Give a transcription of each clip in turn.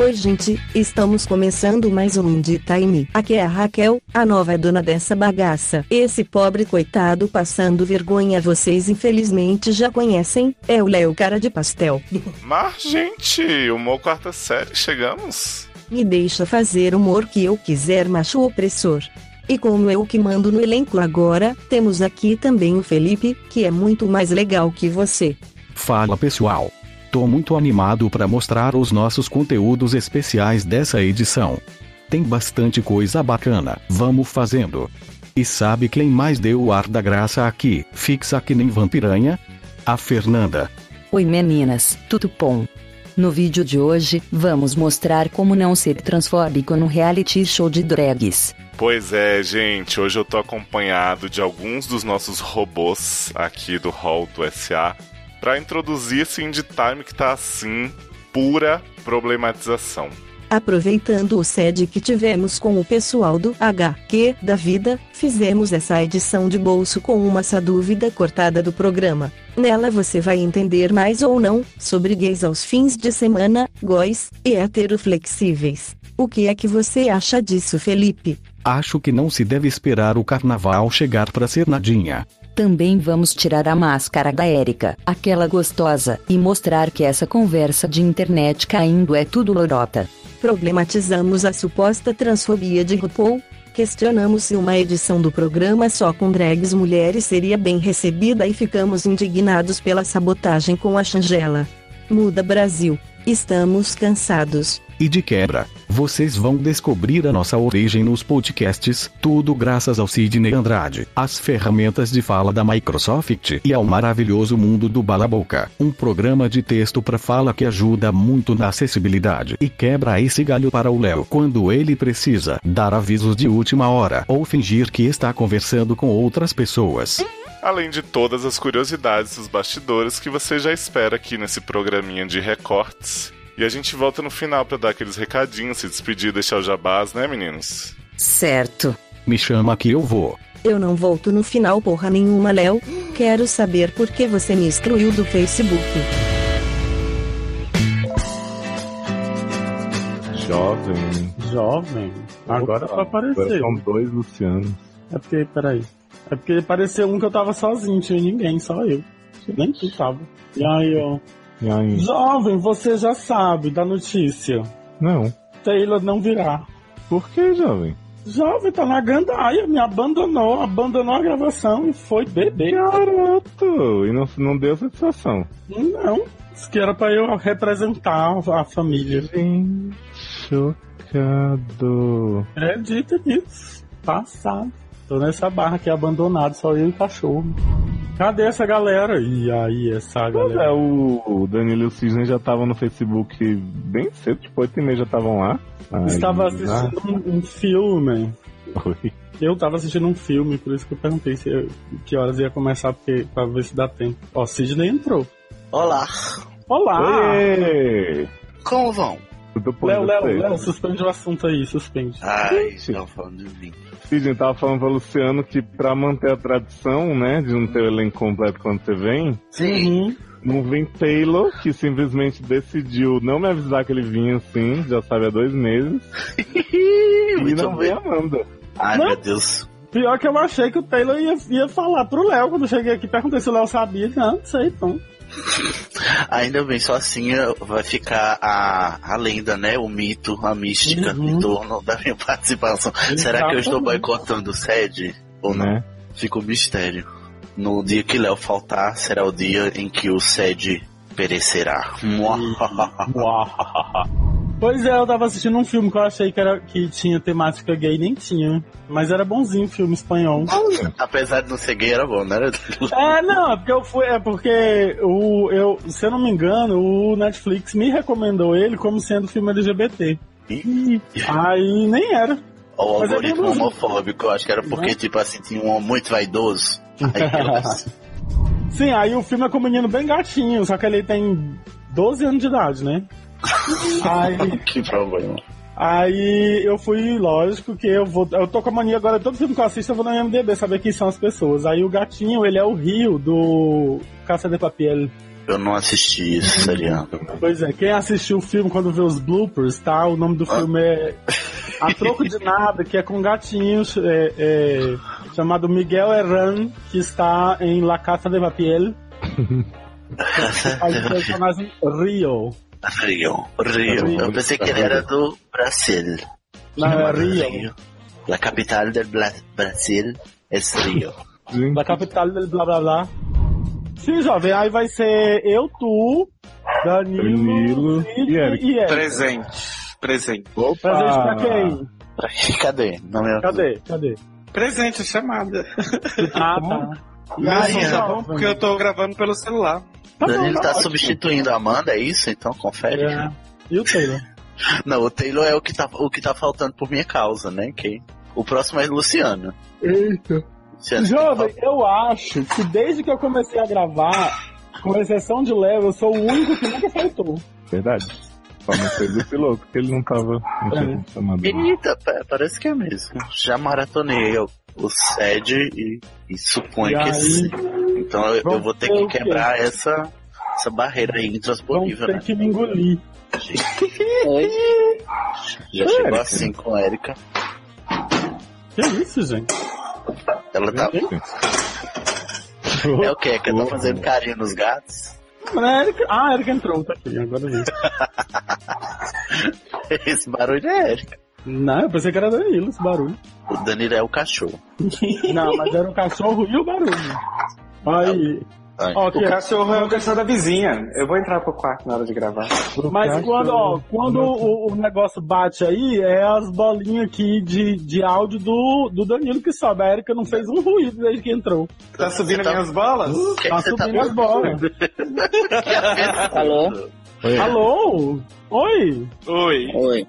Oi, gente, estamos começando mais um Indie Time. Aqui é a Raquel, a nova dona dessa bagaça. Esse pobre coitado passando vergonha vocês infelizmente já conhecem, é o Léo Cara de Pastel. Mas, gente, humor quarta série, chegamos? Me deixa fazer o humor que eu quiser, macho opressor. E como eu que mando no elenco agora, temos aqui também o Felipe, que é muito mais legal que você. Fala pessoal. Tô muito animado para mostrar os nossos conteúdos especiais dessa edição. Tem bastante coisa bacana, vamos fazendo. E sabe quem mais deu o ar da graça aqui, fixa que nem vampiranha? A Fernanda. Oi meninas, tudo bom? No vídeo de hoje, vamos mostrar como não ser transfóbico no reality show de drags. Pois é, gente, hoje eu tô acompanhado de alguns dos nossos robôs aqui do Hall do SA para introduzir esse indie time que tá assim, pura problematização. Aproveitando o SED que tivemos com o pessoal do HQ da vida, fizemos essa edição de bolso com uma essa dúvida cortada do programa. Nela você vai entender mais ou não sobre gays aos fins de semana, góis e heteroflexíveis. O que é que você acha disso, Felipe? Acho que não se deve esperar o carnaval chegar para ser nadinha. Também vamos tirar a máscara da Érica, aquela gostosa, e mostrar que essa conversa de internet caindo é tudo lorota. Problematizamos a suposta transfobia de RuPaul. Questionamos se uma edição do programa só com drags mulheres seria bem recebida e ficamos indignados pela sabotagem com a Shangela. Muda Brasil. Estamos cansados. E de quebra, vocês vão descobrir a nossa origem nos podcasts, tudo graças ao Sidney Andrade, as ferramentas de fala da Microsoft e ao maravilhoso mundo do Balaboca, um programa de texto para fala que ajuda muito na acessibilidade e quebra esse galho para o Léo quando ele precisa dar avisos de última hora ou fingir que está conversando com outras pessoas. Além de todas as curiosidades dos bastidores que você já espera aqui nesse programinha de recortes e a gente volta no final para dar aqueles recadinhos, se despedir, deixar o jabás, né, meninos? Certo. Me chama que eu vou. Eu não volto no final porra nenhuma, Léo. Quero saber por que você me excluiu do Facebook. Jovem. Jovem. Agora Opa. Agora são dois Lucianos. É porque, peraí. É porque apareceu um que eu tava sozinho, tinha ninguém, só eu. Nem tu tava. E aí, ó. E aí? Jovem, você já sabe da notícia. Não. Taylor não virá. Por que, jovem? Jovem tá na gandaia, me abandonou, abandonou a gravação e foi beber. Garoto! E não, não deu satisfação. Não, disse que era pra eu representar a família. Gente, chocado. Acredita nisso. Passado. Tô nessa barra aqui abandonado, só eu e o cachorro. Cadê essa galera? E aí, essa Pois galera? é, o, o Danilo e o Cisne já estavam no Facebook bem cedo, tipo 8 e meia já estavam lá. Aí, Estava ah, assistindo um, um filme. Oi. Eu tava assistindo um filme, por isso que eu perguntei se eu- que horas ia começar, porque, pra ver se dá tempo. Ó, Sidney entrou. Olá, Olá! Oi! como vão? Léo, Léo? Léo, suspende o assunto aí, suspende. Ai, Gente. estão falando de mim. Sidney tava falando pra Luciano que pra manter a tradição, né, de não ter o elenco completo quando você vem, Sim, não vem Taylor, que simplesmente decidiu não me avisar que ele vinha assim, já sabe há dois meses, e não vem. Amanda. Ai, Não. meu Deus. Pior que eu achei que o Taylor ia, ia falar pro Léo quando eu cheguei aqui. Perguntei se o Léo sabia. Não, não sei, então. Ainda bem, só assim eh, vai ficar a, a lenda, né? O mito, a mística Uhum. em torno da minha participação. Será que eu estou Exatamente. boicotando o SED? Ou não? Né? Fica o mistério. No dia que Léo faltar, será o dia em que o SED perecerá. Pois é, eu tava assistindo um filme que eu achei que, era, que tinha temática gay, nem tinha. Mas era bonzinho o filme espanhol. Apesar de não ser gay, era bom, né? É, não, é porque eu fui. É porque o, eu, se eu não me engano, o Netflix me recomendou ele como sendo filme LGBT. Ih, Aí nem era. O Mas é algoritmo bonzinho. homofóbico, eu acho que era porque, Uhum. tipo assim, tinha um homem muito vaidoso. Aí elas- Sim, aí o filme é com um menino bem gatinho, só que ele tem 12 anos de idade, né? Aí, que problema. aí eu fui, lógico que eu vou. Eu tô com a mania agora, todo filme que eu assisto eu vou no MDB saber quem são as pessoas. Aí o gatinho, ele é o Rio do Caça de Papiel. Eu não assisti esse seriado. Pois é, quem assistiu o filme quando vê os bloopers, tá? O nome do filme é A Troco de Nada, que é com um gatinho é, é, chamado Miguel Herran, que está em La Casa de Papiel. Faz o personagem Rio. Rio, Rio. Eu pensei que ele era do Brasil. Não, é Rio. La capital del Bla- Brasil é Rio. Da capital del blá blá blá. Sim, jovem, aí vai ser eu, tu, Danilo, Danilo e Eric. e Eric. Presente. Presente. Presente pra quem? Cadê? Não me Cadê? Cadê? Presente, chamada. Ah, tá. Meu som tá bom porque eu tô gravando pelo celular. Tá bom, Danilo tá ótimo. substituindo a Amanda, é isso? Então confere. É. E o Taylor? Não, o Taylor é o que, tá, o que tá faltando por minha causa, né? Que o próximo é Luciano. Eita. Luciano Jovem, eu acho que desde que eu comecei a gravar, com exceção de Léo, eu sou o único que nunca faltou. Verdade. Só não fez esse louco, que ele não tava. Não sido chamado. Eita, pa- parece que é mesmo. Já maratonei o, o SED e, e suponho E que aí? Então eu, eu vou ter que quê? quebrar essa, essa barreira aí Vão intransponível, ter né? que me engolir. Oi? Já chegou assim com a Erika. Que isso, gente? Ela tá. É o que? Que tá fazendo carinho nos gatos? A Erika... Ah, a Erika entrou, tá aqui, agora vi. Esse barulho é Erika. Não, eu pensei que era Danilo esse barulho. O Danilo é o cachorro. Não, mas era o cachorro e o barulho. Aí. Ai. Ó, O que- cachorro é o cachorro da vizinha. Eu vou entrar pro quarto na hora de gravar. Mas quando, ó, quando o, o negócio bate aí, é as bolinhas aqui de, de áudio do, do Danilo que sobe. A Erika não fez um ruído desde que entrou. Tá subindo tá- minhas bolas? O que, é Tá que tá subindo as bolas. Alô? Alô? Oi? Oi. Oi.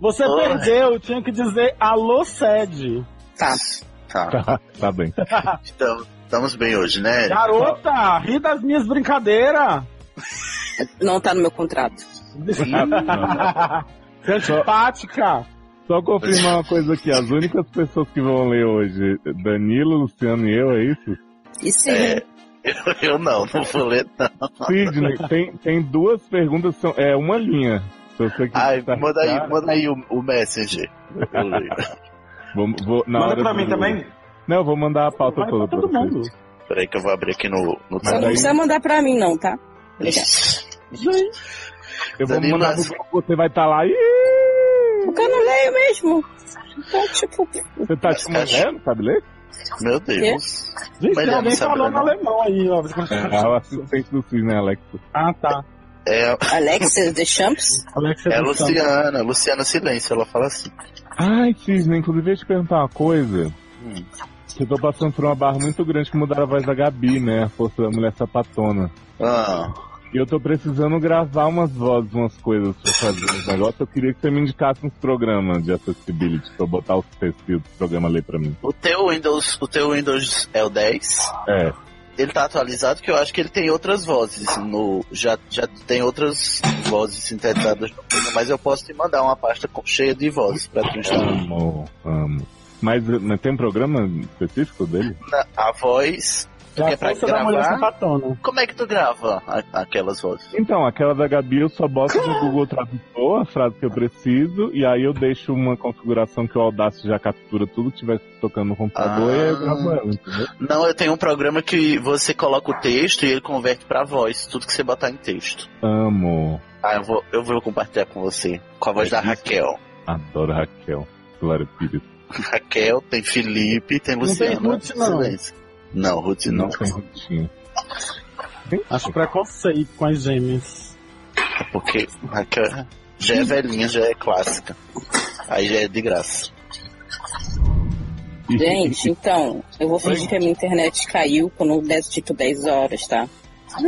Você Oi. perdeu, tinha que dizer alô, sede. Tá. Tá. Tá, tá bem. Então, estamos bem hoje, né? Garota, ri das minhas brincadeiras. Não tá no meu contrato. Você é antipática. Só confirmar uma coisa aqui, as únicas pessoas que vão ler hoje, Danilo, Luciano e eu, é isso? E sim, É, eu, eu não, não vou ler, não. Sidney, tem, tem duas perguntas, são, é uma linha. Se você Ai, manda aí, manda aí o, o leio. Vou, vou, na Manda hora pra do- mim também. Não, eu vou mandar a pauta Vai toda pra pra todo vocês. mundo. Peraí que eu vou abrir aqui no, no Só não precisa mandar pra mim, não, tá? Eu vou Danilo, mandar pro grupo, você vai estar lá. Ih, Porque eu não leio mesmo. Então, tipo, Você tá tipo Mas, mulher, não sabe ler? Meu Deus. Gente, Mas tem alguém falando alemão aí, ó. É o assistente do Cisne, Alex. Ah, tá. É, Alexia The Champs? Alex, é a tá- Luciana, Luciana Silêncio, ela fala assim. Ai, Cisne, inclusive eu ia te perguntar uma coisa. Hum. Tô passando por uma barra muito grande que mudaram a voz da Gabi, né? A força da mulher sapatona. Ah, E eu tô precisando gravar umas vozes, umas coisas pra fazer uns negócios. Eu queria que você me indicasse uns programas de accessibility pra eu botar os perfis do programa ler pra mim. o teu Windows, o teu Windows é o 10? É. Ele tá atualizado que eu acho que ele tem outras vozes no já já tem outras vozes sintetizadas no programa, mas eu posso te mandar uma pasta cheia de vozes para tu instalar. Amo, amo. Mas, mas tem um programa específico dele? Na- A voz, tu É quer a pra gravar? sapatona. Como é que tu grava a- aquelas vozes? Então, aquela da Gabi eu só boto no Google Tradutor a frase que eu preciso, e aí eu deixo uma configuração que o Audacity já captura tudo que estiver tocando no computador Ah. e aí eu gravo ela, entendeu? Não, eu tenho um programa que você coloca o texto e ele converte pra voz, tudo que você botar em texto. Amo. Ah, eu vou, eu vou compartilhar com você, com a voz da Raquel. Adoro a Raquel. Glória Pires. Raquel, tem Felipe, tem Não tem. Ruth, não. Não, Ruth Não não. tem rotina. Acho preconceito com as gêmeas. Porque Raquel já é velhinha, já é clássica. Aí já é de graça. Gente, então, eu vou fingir que a minha internet caiu quando der tipo 10 horas, tá?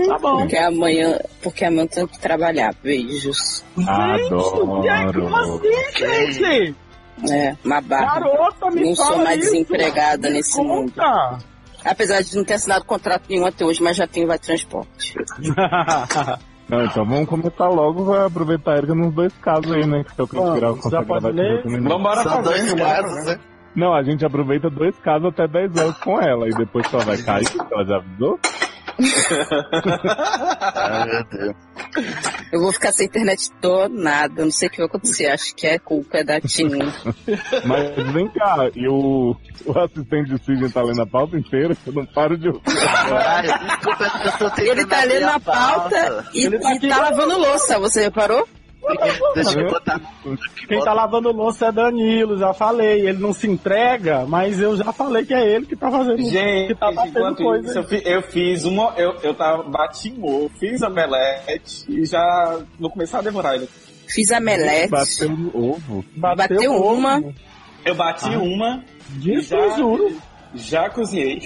Tá bom. Porque amanhã, porque amanhã eu tenho que trabalhar. Beijos. Adoro. E aí, como assim, gente? É, uma barra. Garota, me Não fala sou mais isso. desempregada Me nesse mundo. conta. Apesar de não ter assinado contrato nenhum até hoje, mas já tenho vai transporte. Não, então vamos começar logo, vai aproveitar a Erika nos dois casos aí, né? Que eu Vamos, tirar o já pode ler? Vambora São fazer dois casos, né? Não, a gente aproveita dois casos até 10 horas com ela, e depois só vai cair, ela já avisou. Ai, meu Deus. Eu vou ficar sem internet do nada. Não sei o que vai acontecer. Acho que é culpa é da Tim. Mas vem cá, e o, o assistente de Sidney tá lendo a pauta inteira? Eu não paro de ouvir. Ai, desculpa, eu tô tentando Ele tá lendo a pauta e, Ele tá e tá lavando louça. Você reparou? Deixa eu botar fundo aqui. Quem tá lavando louça é Danilo, já falei. Ele não se entrega, mas eu já falei que é ele que tá fazendo Gente, que tá coisa. isso, eu, fi- eu fiz uma. Eu, eu tava, bati em ovo, fiz a melete e já vou começar a devorar ele. Fiz a melete. Bateu no ovo. Bateu ovo. uma. Eu bati uma e Disso já, eu juro. já cozinhei.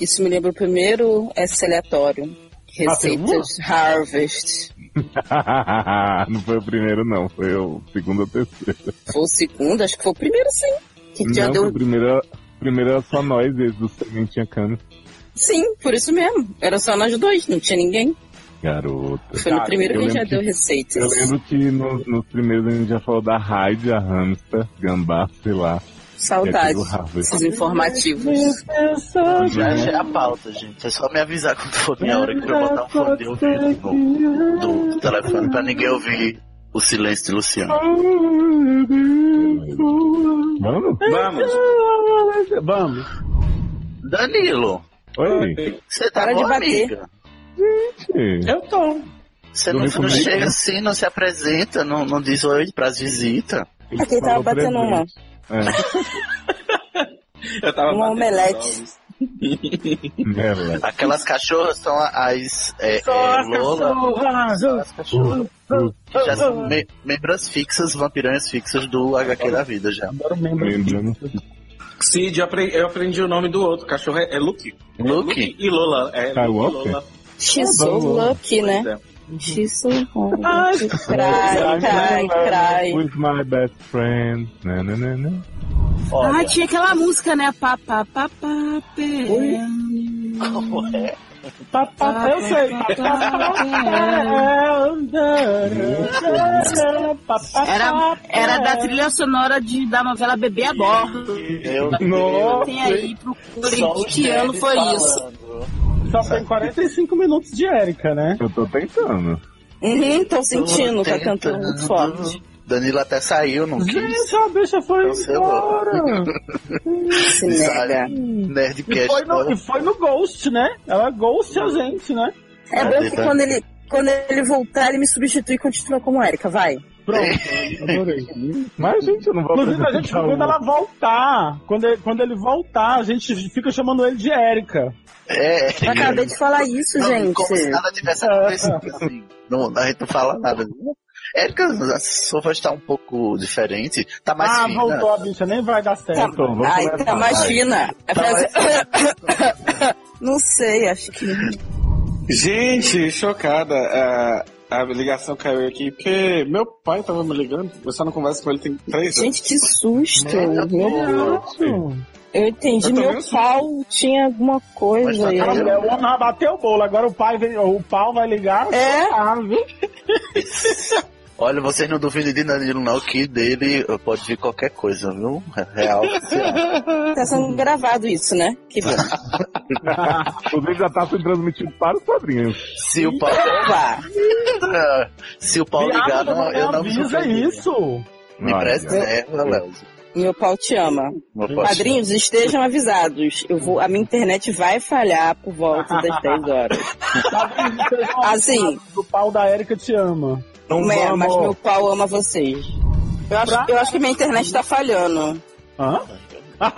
Isso me lembra o primeiro S aleatório. Receitas Harvest. não foi o primeiro, não. Foi o segundo ou terceiro. Foi o segundo? Acho que foi o primeiro, sim. Que já não, deu. foi o primeiro, primeiro era só nós, esse do Sementinha Cana. Sim, por isso mesmo. Era só nós dois, não tinha ninguém. Garota. Foi no primeiro eu que a gente já deu receitas. Eu lembro que no- nos primeiros a gente já falou da Raid, a hamster, gambá, sei lá. Saudades. Esses informativos. Já achei a pauta, gente. É só me avisar quando for minha hora que eu botar um fone de ouvido no, do, telefone pra ninguém ouvir o silêncio de Luciano. Vamos? Vamos. Vamos. Danilo, Oi, você tá Para de boa, bater. amiga? gente. Eu tô. Você não, não chega assim, não se apresenta, não, não diz oi pras visitas. Aqui ele tava batendo uma. É, Eu tava Uma batendo omelete. Aquelas cachorras são as é, é, Lola, são as cachorras. Que já são me- membros fixas, vampiranhas fixas do HQ da vida já. Lembrando. Cid, eu aprendi, eu aprendi o nome do outro. Cachorro é, é Luke. É Luke? e Lola. É Luke e? Lola. She's so lucky, né? É. Lucky. Cry, cry, cry. With my best friend. Na, na, na, na. Ah, tinha aquela música, né? Pá, pá, pá, pá, pé. Como é? Tá, eu sei. Era, era da trilha sonora de, da novela Bebê a Bordo. Tem aí, os que ano foi falando. isso. Só tem 45 minutos de Erika, né? Eu tô tentando. Uhum, tô sentindo, tá Tentando. cantando muito forte. Danilo até saiu, não quis. Gente, a bicha foi Cancelou. embora. Se nega. E Nerdcast. foi, no, e foi no Ghost, né? Ela ghost a gente, né? É bom que quando ele, quando ele voltar, ele me substitui e continua como Erika, vai. Pronto, adorei. Mas, gente, eu não vou Inclusive, a gente, quando ela voltar, quando ele, quando ele voltar, a gente fica chamando ele de Érica. É, Eu acabei de falar isso, não, Como se gente. nada tivesse acontecido, assim. Não, a gente não fala nada. Érica, a sua voz tá um pouco diferente. Tá mais ah, fina. voltou a bicha, nem vai dar certo. Então, vamos Ai, tá mais fina. É Tá pra- Não sei, acho que. Gente, chocada. A, a ligação caiu aqui porque meu pai tava me ligando. Eu só não converso com ele tem três anos. Gente, que susto. Eita, Meu porra. Eu entendi, Eu meu sou. pau tinha alguma coisa tá aí. bom. O homem vai bater o bolo, agora o pai vem, o pau vai ligar. É? Olha, vocês não duvidem de Danilo, não, que dele pode vir qualquer coisa, viu? Real. oficial. Tá sendo gravado isso, né? Que bom. Inclusive já tá sendo transmitido para os padrinhos. Se o pau. Vá. Se o pau ligar, Viado, não, eu não me isso. Me preserva, Léo. Meu pau te ama. Te Padrinhos, estejam avisados. Eu vou, a minha internet vai falhar por volta das 10 horas. Assim. O pau da Érica te ama. Não É, vamos. mas meu pau ama vocês. Eu acho, eu acho que minha internet tá falhando. Hã?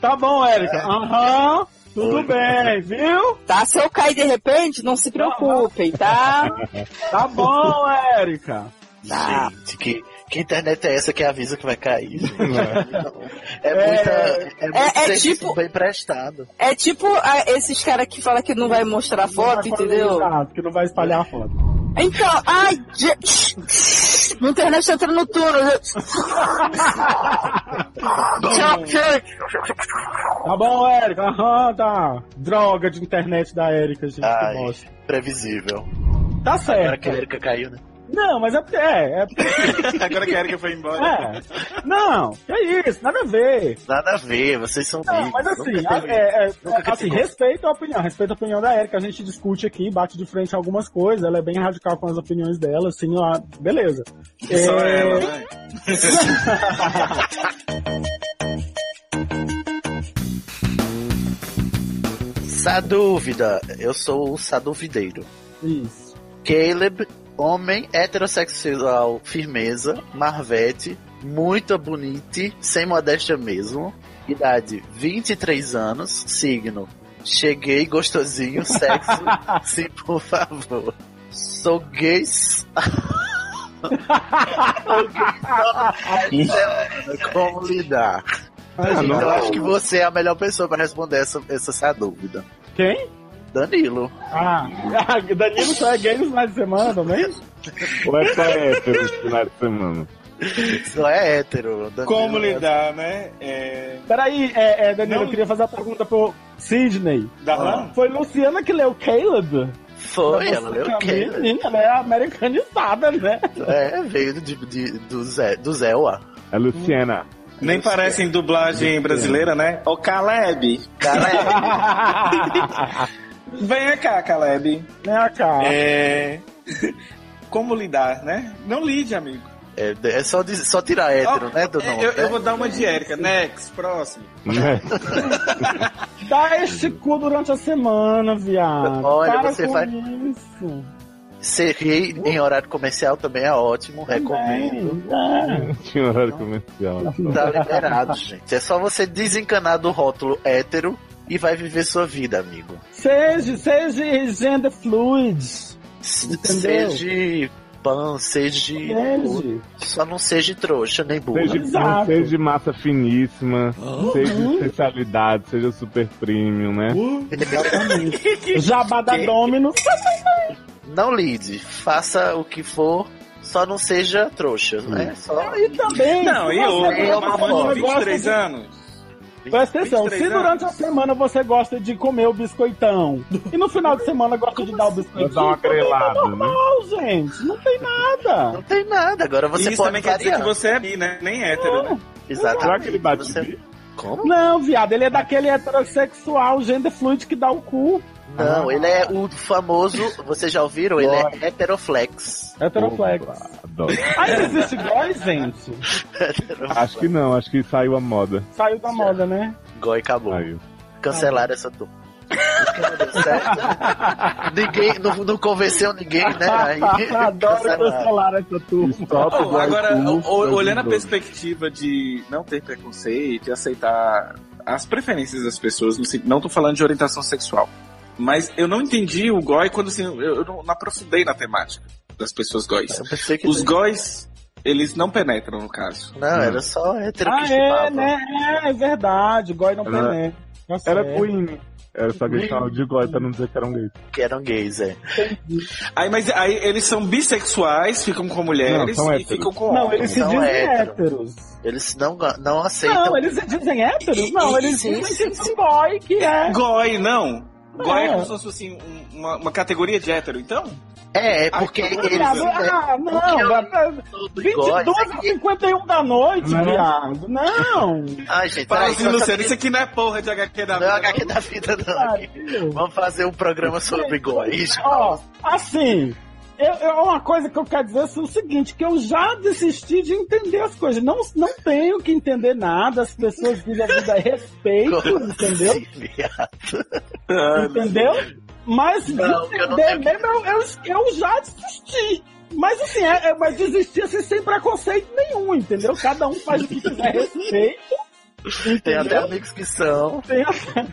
tá bom, Érica. Aham. Tudo bem, viu? Tá? Se eu cair de repente, não se preocupem, tá? Tá bom, Érica. Tá. Gente, que, que internet é essa que avisa que vai cair? gente? É, É, muita. É, muito é serviço tipo- bem prestado. É tipo ah, esses caras que falam que não vai mostrar foto, entendeu? Exato, que não vai espalhar a foto. Então, ai, minha internet tá entrando no túnel. Tchau, tchau. Tá bom, Érica. Aham, tá. Droga de internet da Érica, gente. Ai. Que bosta. Previsível. Tá Agora certo. que a Erika caiu, né? Não, mas é porque. É, é porque. Agora que a Erika foi embora. É. Não, que é isso, nada a ver. Nada a ver, vocês são Não, amigos. mas assim, a- é, é, assim, respeito a opinião, respeito a opinião da Erika, a gente discute aqui, bate de frente algumas coisas, ela é bem radical com as opiniões dela, assim, ó, beleza. Só É, ela, né? Sadúvida, eu sou o saduvideiro. Isso. Caleb, homem heterossexual, firmeza, marvete, muito bonito, sem modéstia mesmo. Idade 23 anos, signo. Cheguei gostosinho, sexo, sim, por favor. Sou gay. Sou gay só- Como lidar? Ah, eu não. acho que você é a melhor pessoa para responder essa, essa, essa dúvida. Quem? Danilo. Ah, Danilo só é gay nos finais de semana também? Ou é só hétero esse final de semana? Só é hétero. Danilo Como é- lidar, né? É... Peraí, é, é, Danilo, Não. eu queria fazer a pergunta pro Sidney. Da Ah. Foi Luciana que leu Caleb? Foi, ela leu é Caleb. menina, Ela é americanizada, né? É, veio de, de- do, Zé, do Zéua. É Luciana. Nem parece em dublagem brasileira, né? Ô Caleb. Venha cá, Caleb. Vem cá. É... Como lidar, né? Não lide, amigo. É, é só, diz- só tirar hétero, Ó, né, do nome? eu, né? eu vou dar uma de Erika. Next, próximo. Né? Dá este cu durante a semana, viado. Olha, Para você vai- isso. Ser rei em horário comercial também é ótimo, recomendo. É. Tinha horário comercial. Tá liberado, gente. É só você desencanar do rótulo hétero e vai viver sua vida, amigo. Seja, seja gender fluid. Entendeu? Seja pan, seja. Seja. Só não seja trouxa nem burra. Seja, Exato. seja de massa finíssima, seja de especialidade, seja super premium, né? Exatamente. Jabá da Domino. Não lide, faça o que for, só não seja trouxa, né? Só. E também. Não, e é semana mãe de gosta 23 de- anos. Presta atenção, 23 se durante a anos. semana você gosta de comer o biscoitão e no final de semana gosta de dar o biscoitinho, Dar uma também grelada, é normal, gente. Não tem nada. Não tem nada, agora você Isso pode também quer dizer que você é bi, né? Nem hétero, né? Exatamente. Será que ele bate Você- bi? Como? Não, viado, ele é daquele heterossexual, gender fluid que dá o cu. Não, ele é o famoso, vocês já ouviram? Ele é heteroflex. Heteroflex. Adoro. Ainda existe goi, gente? Acho que não, acho que saiu a moda. Saiu da moda, né? Goi acabou. Saiu. Cancelaram essa turma. Ninguém, não, não convenceu ninguém, né? Aí, Adoro cancelar essa turma. Oh, agora, o- o- olhando a 2012. perspectiva de não ter preconceito e aceitar as preferências das pessoas, não, sei- não tô falando de orientação sexual, mas eu não entendi o goi quando assim, eu, eu não, não aprofundei na temática das pessoas góis. Eu pensei que Os góis, eles não penetram, no caso. Não, era só hétero que Ah, é, chupava. né? É, é verdade. Goi não Era- penetra. Tá Era. Queen. Era só que eles chamavam de goi pra não dizer que eram gays. Que eram gays, é. Aí, mas aí eles são bissexuais, ficam com mulheres Não, são e héteros. ficam com Não, homens. eles se São dizem hétero. héteros. Eles não, não aceitam. Não, eles se dizem héteros? Não, eles Sim, dizem que sim, são boy, que é. Goi, não. Goi é É. como se fosse assim, um- uma, uma categoria de hétero, então? É, é porque Ah, eles. Ah, Porque não, todo 22 goi- e 51 da noite, Não. viado. Não. Ai, gente, Fala assim, Luciano, que- isso aqui não é porra de HQ da Não é vida, HQ da vida, não. Vamos fazer um programa sobre góis. Ó, assim, eu, eu- uma coisa que eu quero dizer é o seguinte, que eu já desisti de entender as coisas. Não, não tenho que entender nada, as pessoas vivem a vida a respeito, entendeu? Viado. Entendeu? Mas de Não, eu não entender mesmo, eu, eu, eu já desisti. Mas assim, é, é, mas desistir assim, sem preconceito nenhum, entendeu? Cada um faz o que quiser a respeito. Tem até Entendeu? amigos que são. Tem até-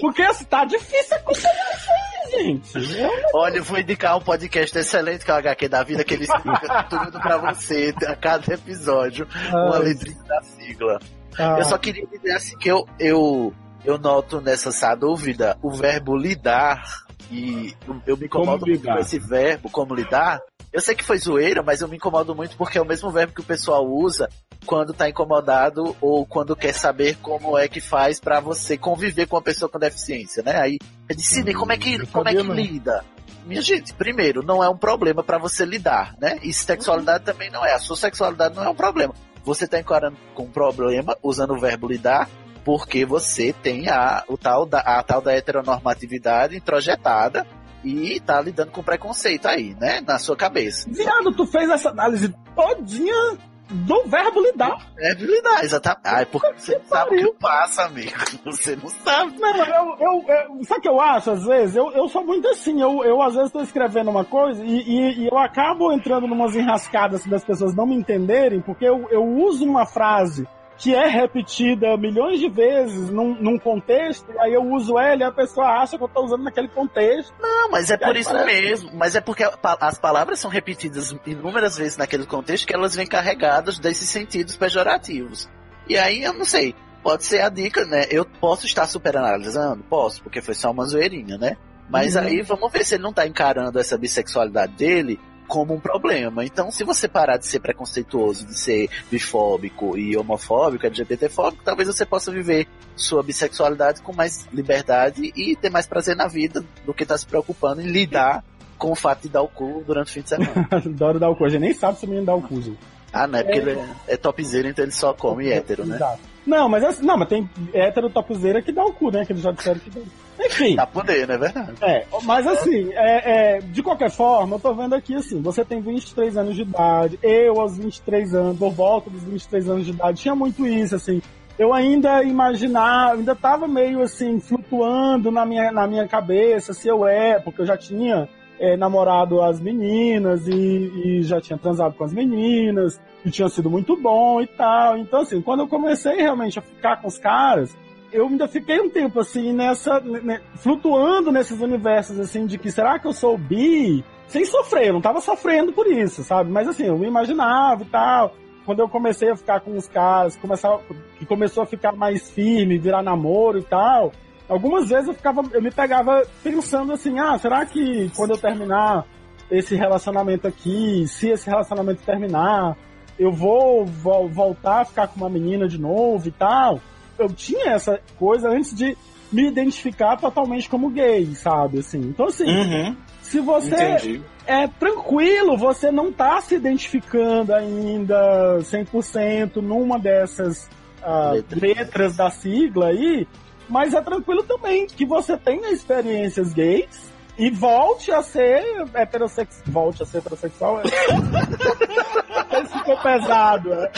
Porque assim, tá difícil acompanhar isso aí, gente. Eu Olha, eu vou indicar um podcast excelente que é o HQ da vida, que ele explica tudo pra você a cada episódio, uma letrinha da sigla. Ah, Eu só queria dizer assim que eu, eu, eu noto nessa essa dúvida o verbo lidar, e eu- me incomodo muito com esse verbo, como lidar. Eu sei que foi zoeira, mas eu me incomodo muito porque é o mesmo verbo que o pessoal usa quando tá incomodado ou quando quer saber como é que faz pra você conviver com uma pessoa com deficiência, né? Aí, disse, Sidney, como é que, como é que não. lida? minha gente, primeiro, não é um problema pra você lidar, né? E sexualidade também não é. A sua sexualidade não é um problema. Você tá encarando com um problema, usando o verbo lidar, porque você tem a, o tal da, a tal da heteronormatividade introjetada e tá lidando com preconceito aí, né? Na sua cabeça. Viado, tu fez essa análise todinha do verbo lidar. Verbo lidar, exatamente. Ah, é porque você não sabe o que passa, amigo. Você não sabe. Não, eu, eu, eu, sabe o que eu acho, às vezes? Eu, eu sou muito assim, eu, eu às vezes tô escrevendo uma coisa e, e, e eu acabo entrando numas enrascadas assim, das pessoas não me entenderem, porque eu, eu uso uma frase que é repetida milhões de vezes num, num contexto, aí eu uso ela e a pessoa acha que eu tô usando naquele contexto. Não, mas é por isso parece- mesmo. Mas é porque as palavras são repetidas inúmeras vezes naquele contexto que elas vêm carregadas desses sentidos pejorativos. E aí, eu não sei. Pode ser a dica, né? Eu posso estar superanalisando? Posso, porque foi só uma zoeirinha, né? Mas Uhum. aí vamos ver se ele não tá encarando essa bissexualidade dele como um problema. Então, se você parar de ser preconceituoso, de ser bifóbico e homofóbico, LGBTfóbico, talvez você possa viver sua bissexualidade com mais liberdade e ter mais prazer na vida do que tá se preocupando em lidar com o fato de dar o cu durante o fim de semana. Adoro dar o cu. A gente nem sabe se o menino dá o cu, gente. ah, não, é porque ele é, é topzera, então ele só come hétero, né? Exato. Não, mas assim, não, mas tem hétero topzera que dá o cu, né? Que eles já disseram que dá. Enfim. Dá poder, não é verdade? É, mas assim, é, é, de qualquer forma, eu tô vendo aqui assim, você tem 23 anos de idade, eu aos 23 anos, por volta dos 23 anos de idade, tinha muito isso, assim. Eu ainda imaginava, ainda tava meio assim, flutuando na minha, na minha cabeça, se eu é, porque eu já tinha é, namorado as meninas e, e já tinha transado com as meninas, e tinha sido muito bom e tal. Então, assim, quando eu comecei realmente a ficar com os caras, eu ainda fiquei um tempo assim nessa. né, flutuando nesses universos assim de que será que eu sou bi? Sem sofrer, eu não tava sofrendo por isso, sabe? Mas assim, eu me imaginava e tal. Quando eu comecei a ficar com os caras, começar, que começou a ficar mais firme, virar namoro e tal, algumas vezes eu ficava, eu me pegava pensando assim, ah, será que quando eu terminar esse relacionamento aqui, se esse relacionamento terminar, eu vou vo- voltar a ficar com uma menina de novo e tal? Eu tinha essa coisa antes de me identificar totalmente como gay, sabe? Assim, então assim, Uhum, se você entendi. é tranquilo, você não tá se identificando ainda 100% numa dessas ah, Letras. letras da sigla aí, mas é tranquilo também que você tenha experiências gays e volte a ser heterossexual. Volte a ser heterossexual. É... Esse ficou pesado. É,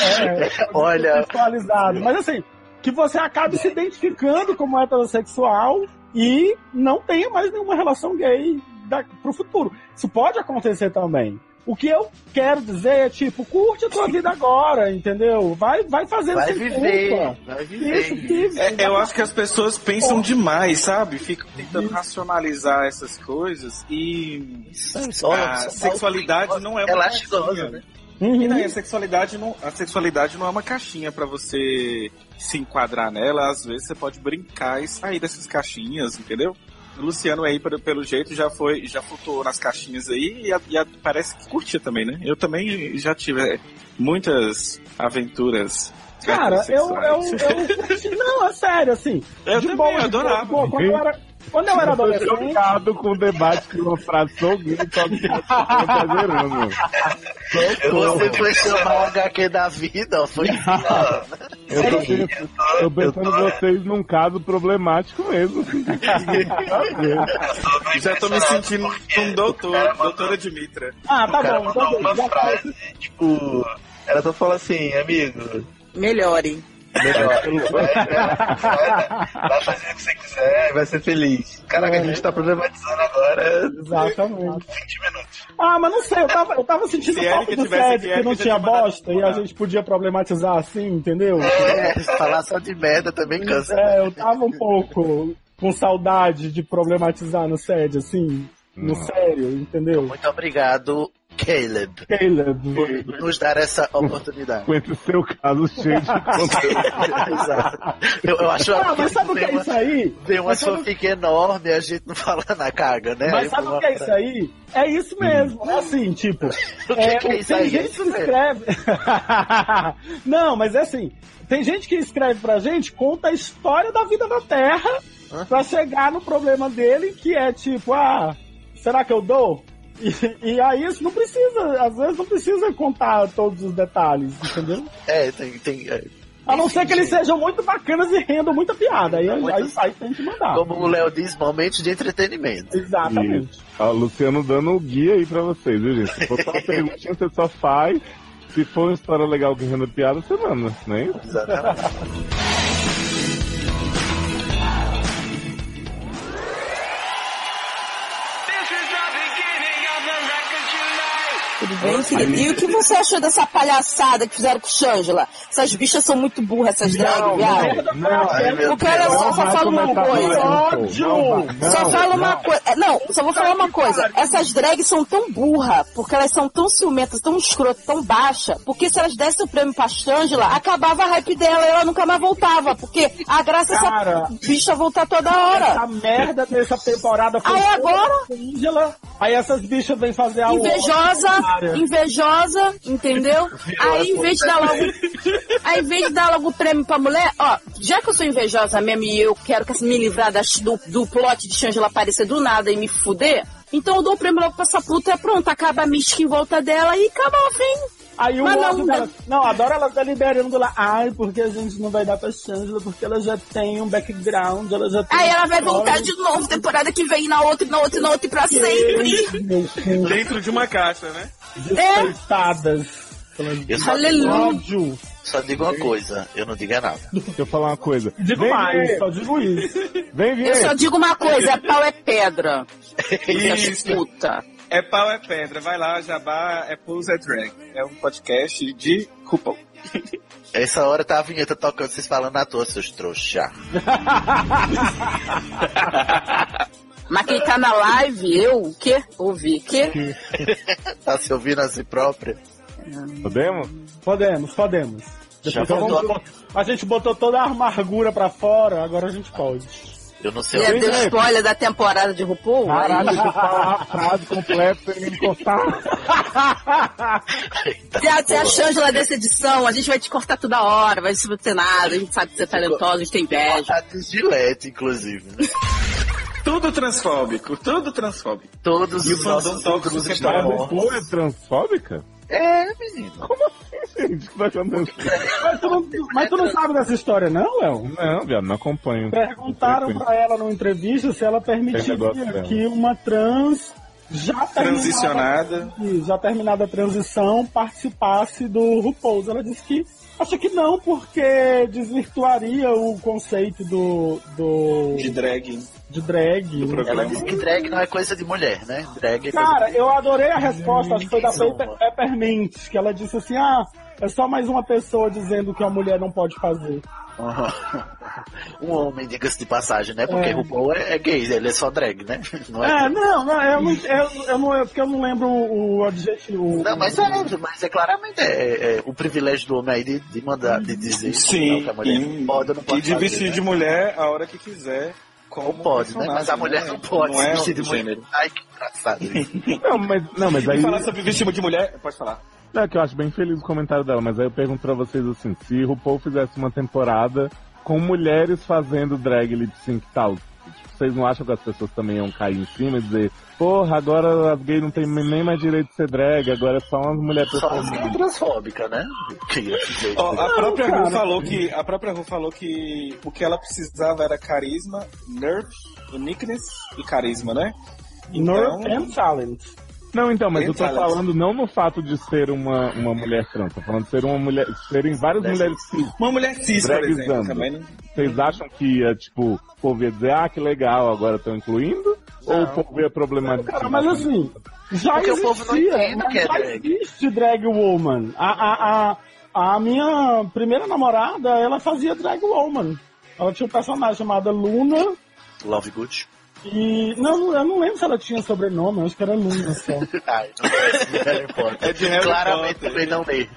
é, Olha. sexualizado. Mas assim, que você acabe se identificando como heterossexual e não tenha mais nenhuma relação gay da, pro futuro. Isso pode acontecer também. O que eu quero dizer é, tipo, curte a tua vida agora, entendeu? Vai, vai fazendo Vai sem viver, culpa. vai viver. Isso, vive. É, eu acho que as pessoas pensam demais, sabe? Ficam tentando racionalizar essas coisas e a sexualidade não é uma Elastigosa, caixinha. né? Uhum. E daí, a sexualidade não, a sexualidade não é uma caixinha pra você se enquadrar nela. Às vezes você pode brincar e sair dessas caixinhas, entendeu? O Luciano aí, pelo, jeito, já foi, já flutuou nas caixinhas aí e, a- e a- parece que curtia também, né? Eu também já tive é, muitas aventuras. Cara, eu, eu, eu. Não, é sério, assim. Eu de também, boa, eu adorava. de boa. Quando eu era, quando eu era Eu tô adolescente. chocado com o debate que uma frase sou gay, só que eu tô exagerando. Você foi chamar o HQ da vida, ó, foi Eu tô pensando, tô pensando vocês num caso problemático mesmo. Já tô me sentindo um doutor, doutora Dimitra. Ah, tá bom. Então, uma frase, tipo, era pra falar assim, amigo, Melhore. Melhor, vai, fazer o que você quiser e vai ser feliz. Caraca, a gente tá problematizando agora Exatamente. 20 minutos. Ah, mas não sei, eu tava, eu tava sentindo Se falta do aqui, que Erika não tinha bosta e a gente podia problematizar assim, entendeu? É, falar só de merda também cansa. É, eu tava um pouco com saudade de problematizar no Sede, assim, no sério, entendeu? Muito obrigado, Caleb, Caleb. por nos dar essa oportunidade. Com esse seu caso cheio de. Exato. Eu, eu acho Ah, mas sabe o que é uma, isso aí? Tem uma Mas sabe- fanfic enorme a gente não fala na carga, né? Aí Mas sabe foi o que é isso aí? É isso mesmo, é assim, tipo. O que, que é isso tem aí? É gente isso que escreve. não, mas é assim. Tem gente que escreve pra gente, conta a história da vida na Terra Hã? pra chegar no problema dele, que é tipo, ah, será que eu dou? E, e aí isso não precisa, às vezes não precisa contar todos os detalhes, entendeu? É, tem. tem é. A não ser que eles sejam muito bacanas e rendam muita piada. Aí, aí, aí, aí tem que mandar. Como o Léo diz, momentos de entretenimento. Exatamente. Isso. Ó, Luciano dando o guia aí pra vocês, viu, gente? Se for só uma perguntinha, você só faz. Se for uma história legal que renda piada, você manda, né? Exatamente. Bem, querido? E o que você achou dessa palhaçada que fizeram com Shangela? Essas bichas são muito burras, essas drag, viado. não, Porque olha só, só vai fala uma coisa. não, Ódio! não Só não, fala uma não. coisa. Não, só vou falar uma coisa. Essas drags são tão burra, porque elas são tão ciumentas, tão escrotas, tão baixa, porque se elas dessem o prêmio pra Shangela, acabava a hype dela e ela nunca mais voltava. Porque a graça é Cara. essa bicha voltar toda hora. Essa merda dessa temporada foi Aí agora? Angela. Aí essas bichas vêm fazer a Invejosa, Cara. Invejosa, entendeu? Aí, em vez de dar logo, aí, em vez de dar logo o prêmio pra mulher, ó, já que eu sou invejosa mesmo e eu quero que me livrar das- do, do plot de Shangela aparecer do nada e me fuder, então eu dou o prêmio logo pra essa puta e pronto, acaba a mística em volta dela e acaba o fim. Aí o Mas ódio não, dela. Não, adoro ela deliberando lá. Ai, porque a gente não vai dar pra Shangela, porque ela já tem um background, ela já tem. Aí ela vai voltar de novo, temporada que vem, na outra, na outra, na outra, e pra sempre. Meu cu, Dentro de uma caixa, né? despeitadas. Só, Aleluia. Só digo uma coisa, eu não digo é nada. Deixa eu falar uma coisa. Digo Vem, mais, só digo isso. vem, Eu só digo uma coisa, é pau é pedra. Isso. puta. É pau é pedra. Vai lá, Jabá é Pose é Drag. É um podcast de RuPaul. Essa hora tá a vinheta tocando, vocês falando à toa, seus trouxa. Mas quem tá na live, eu, o quê? Ouvi, quê? tá se ouvindo a si própria? Podemos? Podemos, podemos. Já Então faltou. vamos- a gente botou toda a amargura pra fora, agora a gente pode. Eu não sei Ia deu é. spoiler da temporada de RuPaul? Caralho, deixa eu falar a frase completa sem me encostar. Se a, se a Shangela dessa edição, a gente vai te cortar toda hora, vai se ter nada, a gente sabe que você é talentosa, a gente tem inveja. Tá de gilete, inclusive. Né? Tudo transfóbico, tudo transfóbico. Todos E o os fandom nossos tóxico ídolos que estão A. RuPaul é transfóbica? É, menino. Gente, o que acontecendo? Mas tu, não, mas tu não sabe dessa história, não, Léo? Não, viado, não acompanho. Perguntaram pra ela numa entrevista se ela permitiria que uma trans já Transicionada. terminada, já terminada a transição participasse do RuPaul. Ela disse que acha que não, porque desvirtuaria o conceito do, do De drag. de drag. Ela disse que drag não é coisa de mulher, né? Drag é coisa Cara, eu adorei a resposta, acho que foi da. Peppermint, que ela disse assim, ah, é só mais uma pessoa dizendo que a mulher não pode fazer. um homem, diga-se de passagem, né? Porque É. RuPaul é, é gay, ele é só drag, né? Não é? É, não, não, eu não, eu, eu não, é porque eu não lembro o, adjetivo. Não, mas é, mas é claramente é, é o privilégio do homem aí de, de mandar, de dizer Sim, que a mulher pode não pode E de fazer, vestir né? de mulher a hora que quiser. Como Ou pode, né? Mas a mulher né? não pode Não se é vestir de mulher. Ai, que engraçado. Não, mas, não, mas aí. Falar sobre vestir de mulher, pode falar. Não, é que eu acho bem feliz o comentário dela, mas aí eu pergunto pra vocês assim, se RuPaul fizesse uma temporada com mulheres fazendo drag lip sync e tal, vocês não acham que as pessoas também iam cair em cima e dizer, porra, agora as gays não têm nem mais direito de ser drag, agora é só umas mulheres Só as performando. transfóbica, né? Ó, a própria cara. Ru falou que a própria Ru falou que o que ela precisava era carisma, nerve, uniqueness e carisma, né? Nerve and talent. Não, então, mas eu tô falando não no fato de ser uma, uma mulher trans, tô falando de ser uma mulher, serem várias Mulher mulheres cis. Uma mulher cis, por exemplo, também não... Vocês acham que ia, tipo, o povo ia dizer, ah, que legal, agora estão incluindo? Ou o povo ia problematizar? Cara, mas assim, já Porque o existia, povo não entende mas que é já drag. existe drag woman. A, a, a, a minha primeira namorada, ela fazia drag woman. Ela tinha um personagem chamado Luna Love Good. E... Não, eu não lembro se ela tinha sobrenome, eu acho que era Luna só. Ai, não parece de Harry Potter. É de Harry Claramente Potter. também não lê.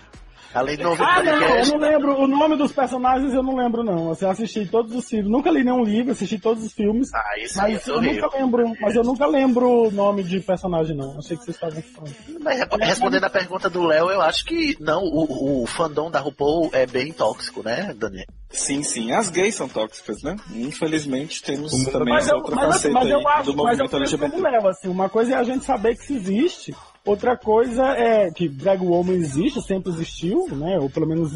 Além de não ouvir Ah, não, eu não lembro. O nome dos personagens eu não lembro, não. Assim, eu assisti todos os filmes. Nunca li nenhum livro, assisti todos os filmes. ah, isso aí Mas é eu horrível. nunca lembro. Mas eu nunca lembro o nome de personagem, não. Achei que vocês estavam falando. Mas re- respondendo a pergunta do Léo, eu acho que não, o, o fandom da RuPaul é bem tóxico, né, Daniel? Sim, sim. As gays são tóxicas, né? Infelizmente temos também Mas esse eu, outro mas, conceito mas eu acho, do mas eu movimento penso LGBT. como Léo, assim, uma coisa é a gente saber que isso existe, outra coisa é que drag woman existe, sempre existiu, né, ou pelo menos,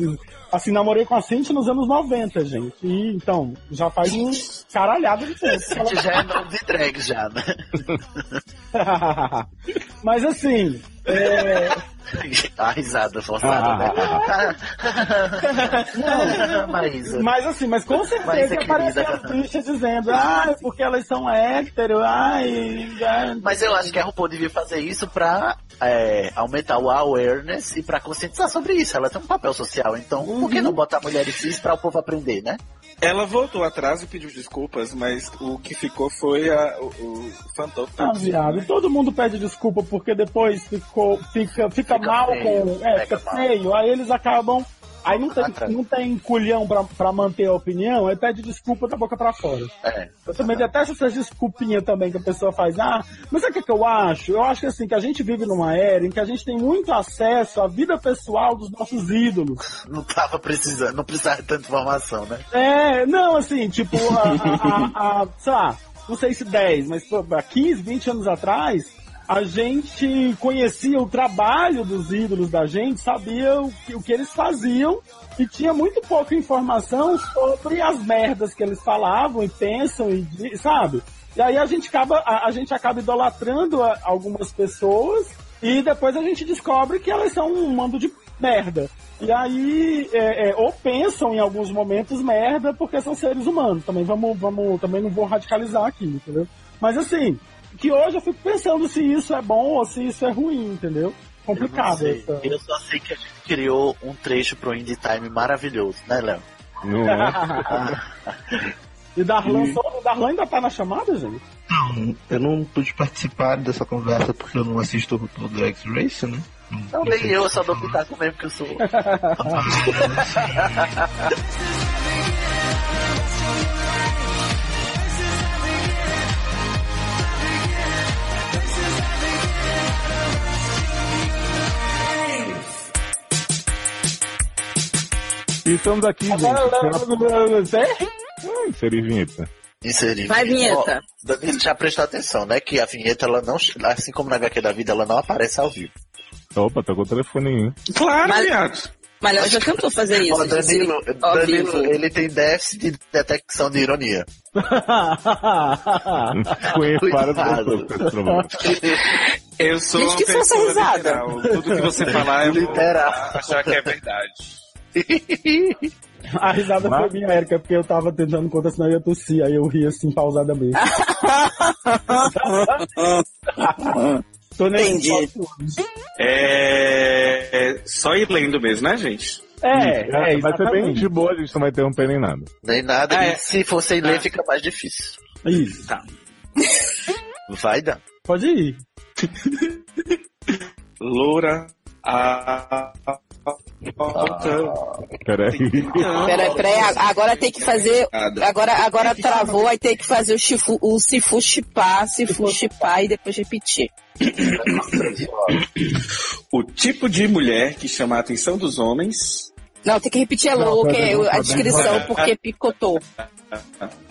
assim, namorei com a Cintia nos anos 90, gente, e então, já faz um caralhado de tempo. Que já é nome de drag já, né? mas assim, é, A risada forçada, né? Maísa. Mas assim, mas com certeza é que aparecem querida. as bichas dizendo, ai, porque elas são hétero, ai. Mas eu acho que a RuPaul devia fazer isso pra é, aumentar o awareness e pra conscientizar sobre isso. Ela tem um papel social, então por que não botar mulheres cis pra o povo aprender, né? Ela voltou atrás e pediu desculpas, mas o que ficou foi a, o, o fandom. Ah, viado, todo mundo pede desculpa porque depois ficou, fica, fica, Fica mal feio, com. É, fica mal. feio. Aí eles acabam. Aí não tem, não tem culhão pra, pra manter a opinião, aí pede desculpa da boca pra fora. É. Eu também detesto essas desculpinhas também que a pessoa faz. Ah, mas sabe o que, que eu acho? Eu acho que assim, que a gente vive numa era em que a gente tem muito acesso à vida pessoal dos nossos ídolos. Não tava precisando, não precisava de tanta informação, né? É, não, assim, tipo, a, a- a- a- sei lá, não sei se 10, mas pô, há 15, 20 anos atrás, a gente conhecia o trabalho dos ídolos da gente, sabia o que, o que eles faziam e tinha muito pouca informação sobre as merdas que eles falavam e pensam e sabe? E aí a gente acaba, a, a gente acaba idolatrando a- algumas pessoas e depois a gente descobre que elas são um mando de merda. E aí, é, é, ou pensam em alguns momentos merda porque são seres humanos. Também vamos, vamos, também não vou radicalizar aqui, entendeu? Mas assim, que hoje eu fico pensando se isso é bom ou se isso é ruim, entendeu? Complicado. Eu, não essa- Eu só sei que a gente criou um trecho pro Indie Time maravilhoso, né, Léo? Não é? e Darlan, só, Darlan ainda tá na chamada, gente? Não, eu não pude participar dessa conversa porque eu não assisto o Drag Race, né? Não, nem eu, eu só dou pitaco mesmo que eu sou. E estamos aqui, gente. Hum, Inserir vinheta. Inserir. Vai, vinheta. Ó, Danilo já prestou atenção, né? Que a vinheta, ela não, assim como na HQ da vida, ela não aparece ao vivo. Opa, tô com o telefone aí. Claro, Mas- viado. Mas ela já tentou fazer isso. Ó, Danilo, Danilo ele tem déficit de detecção de ironia. Conheço. Eu sou Gente, uma que essa pessoa risada? literal. Tudo que você falar, eu vou Literal. achar que é verdade. A risada foi minha, Erika, porque eu tava tentando contar, senão eu ia tossir. Aí eu ri assim, pausadamente. Tô nem Entendi. É... é só ir lendo mesmo, né, gente? É, é, vai ser bem de boa, a gente não vai interromper nem nada. Nem nada. Ah, e é. se for sem ler, fica mais difícil. Isso. Vai dar. Pode ir. Loura. A. Peraí. Peraí, agora tem que fazer. Agora, agora travou, aí tem que fazer o, chifu, o sifu chipar, sifu chipar e depois repetir. O tipo de mulher que chama a atenção dos homens. Não, tem que repetir a, Não, tá é tá a descrição, porque picotou.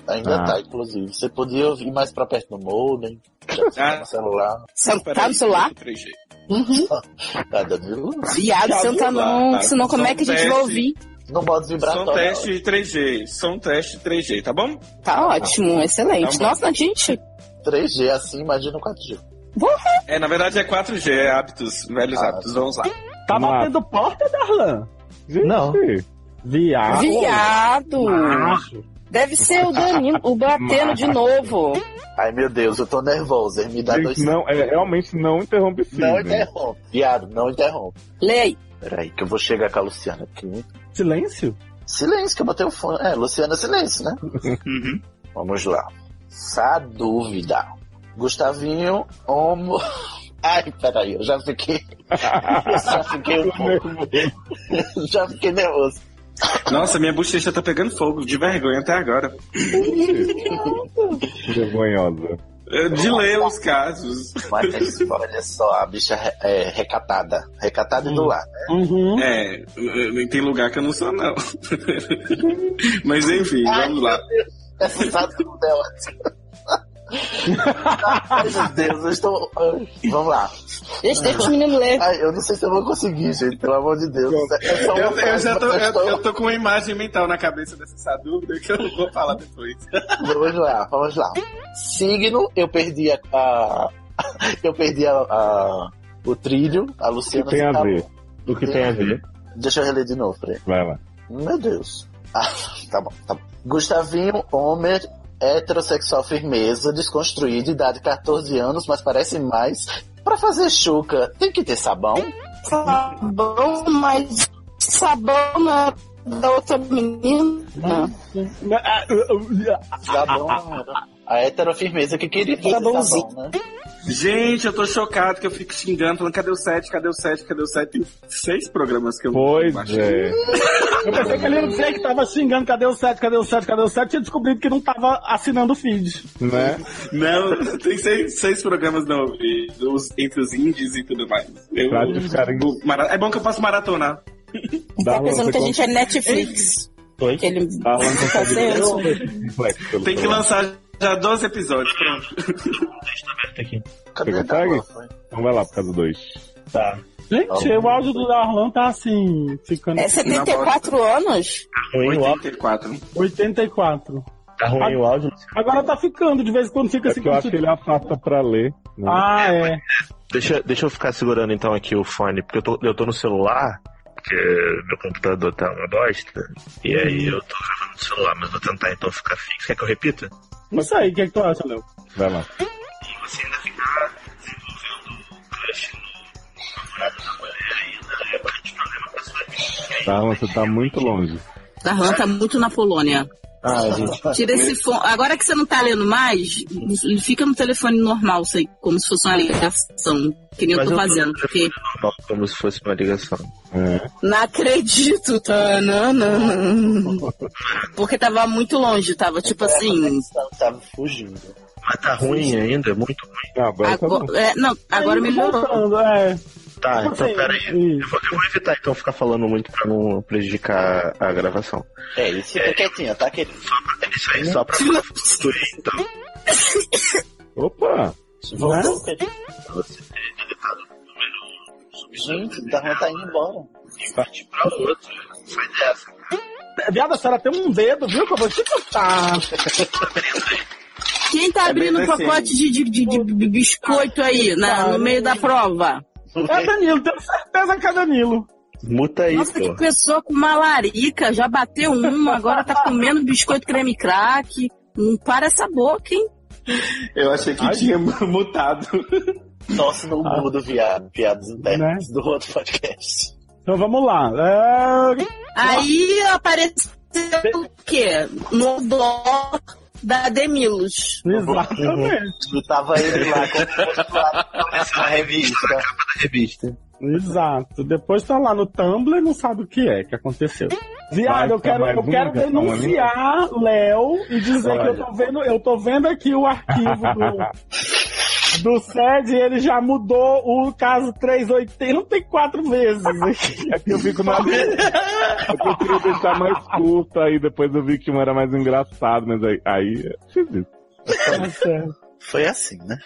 Ainda Ah. tá, inclusive. Você podia ir mais pra perto do modem, já tá Ah. no celular. Tá no celular? 3G. Tá, Danilo? Viado, senta não, tá. senão como é que a gente vai ouvir? Não bota Som vibratório. teste 3G. Som teste 3G, tá bom? Tá ótimo, excelente. Tá. Nossa, gente. 3G assim, imagina o 4G. É, na verdade é 4G, é hábitos, velhos Ah, hábitos. Vamos lá. Tá lá. batendo porta, Darlan? Gente, Não. Viado. Viado. Macho. Deve ser o Danilo, o batendo de novo. Ai meu Deus, eu tô nervoso. hein? Me dá dois. Gente, não, é, realmente não interrompe sim. Não interrompe. Viado, não interrompe. Aí. Peraí, que eu vou chegar com a Luciana aqui. Silêncio? Silêncio, que eu botei o fone. É, Luciana, silêncio, né? Uhum. Vamos lá. Essa dúvida. Gustavinho, homo. Ai, peraí, eu já fiquei. Eu já fiquei um pouco. já fiquei nervoso. Nossa, minha bochecha tá pegando fogo, de vergonha até agora. Vergonhosa. Eh, De ler os casos. Mas olha só, a bicha é, é recatada. Recatada e do lar, né? Uhum. É, eh, tem lugar que eu não sou, não. Mas enfim, vamos lá. Essa é. Ai, meu Deus, eu estou. Vamos lá. Deixa, deixa o menino ler. Ai, eu não sei se eu vou conseguir, gente, pelo amor de Deus. É Eu, eu já tô, eu, eu tô com uma imagem mental na cabeça dessa dúvida que eu vou falar depois. Vamos lá, vamos lá. Signo, eu perdi a. a- eu perdi a, a- o trilho, a O Luciana. que tem a tá- ver? O que tem a ver? Deixa eu reler de novo, peraí. Vai lá. Meu Deus. Ah, tá bom, tá bom. Gustavinho, Homer, heterossexual firmeza, desconstruído, idade 14 anos, mas parece mais. Pra fazer chuca, tem que ter sabão? Sabão, mas sabão na, da outra menina. Sabão. A heterofirmeza que queria fazer Sabãozinho. sabão, né? Gente, eu tô chocado que eu fico xingando, falando cadê o 7, cadê o 7, cadê o 7? Tem seis programas que eu Pois baixei. é. Eu pensei que ele ia dizer que tava xingando, cadê o 7, cadê o 7, cadê o 7, tinha descobrido que não tava assinando o feed. Né? Não, tem seis, seis programas não ouvi, os- entre os indies e tudo mais. Eu, mara- é bom que eu posso maratonar. Tá pensando que a gente é Netflix. Oi? Que ele Tá Tem que lançar já 12 episódios, pronto. Você Cadê consegue? Então vai lá por causa do dois. Tá. Gente, o áudio do Darlan tá assim, ficando É 74 anos? Ruim o áudio. 84. 84. Tá ruim o áudio. Agora tá ficando, de vez em quando fica É assim. eu acho que ele afasta pra ler. né? Ah, é. Deixa, deixa eu ficar segurando então aqui o fone, porque eu tô, eu tô no celular, porque meu computador tá uma bosta, e aí eu tô gravando no celular, mas vou tentar então ficar fixo. Quer que eu repita? Não sei, o que, é que tu acha, Léo? Vai lá. E você ainda ficar desenvolvendo crush no namorado da mulher ainda, é bastante problema pra sua vida. Tá, você tá muito longe. Darlan tá muito na Polônia. Ah, gente. Tira esse fone. Agora que você não tá lendo mais, ele fica no telefone normal, sei, como se fosse uma ligação. Que nem eu Mas tô eu tô fazendo. no Porque Como se fosse uma ligação. É. não acredito, tá? Não, não, não. Porque tava muito longe, tava tipo assim. Tava fugindo. Mas tá ruim ainda, é muito ruim. Não, agora tá. Agora, é, não, agora melhorou. voltando, É. Tá, então assim, peraí. Eu vou, eu vou evitar então ficar falando muito pra não prejudicar a gravação. É, isso fica quietinho, tá quietinho. É isso aí, só pra fluir, então. Opa! Voltou. Você ter deletado o número Gente, o Darlan tá indo embora. e partir pra outro. Sai dessa. Viada, a senhora tem um dedo, viu? Que eu vou te contar. Quem tá É abrindo assim. pacote de, de, de- de biscoito aí, na- no meio da prova? É Danilo, tenho certeza que é Danilo. Muta aí, Nossa, que pessoa com uma larica, já bateu uma, agora tá comendo biscoito creme crack. Não para essa boca, hein? Eu achei que tinha mutado. Nossa, não muda, viado. Piadas internas do outro podcast. Então vamos lá. É... Aí apareceu o quê? No blog da Demilos. Exatamente. Eu tava ele lá com o rosto lá na revista. Da revista. Exato. Depois tá lá no Tumblr e não sabe o que é que aconteceu. Viado, eu quero, eu quero denunciar Léo e dizer que eu Olha. tô vendo, eu tô vendo aqui o arquivo do, do SED ele já mudou o caso 384 vezes. É que eu fico na É que eu queria deixar mais curto, aí depois eu vi que um era mais engraçado, mas aí, aí fiz isso. Certo. Foi assim, né?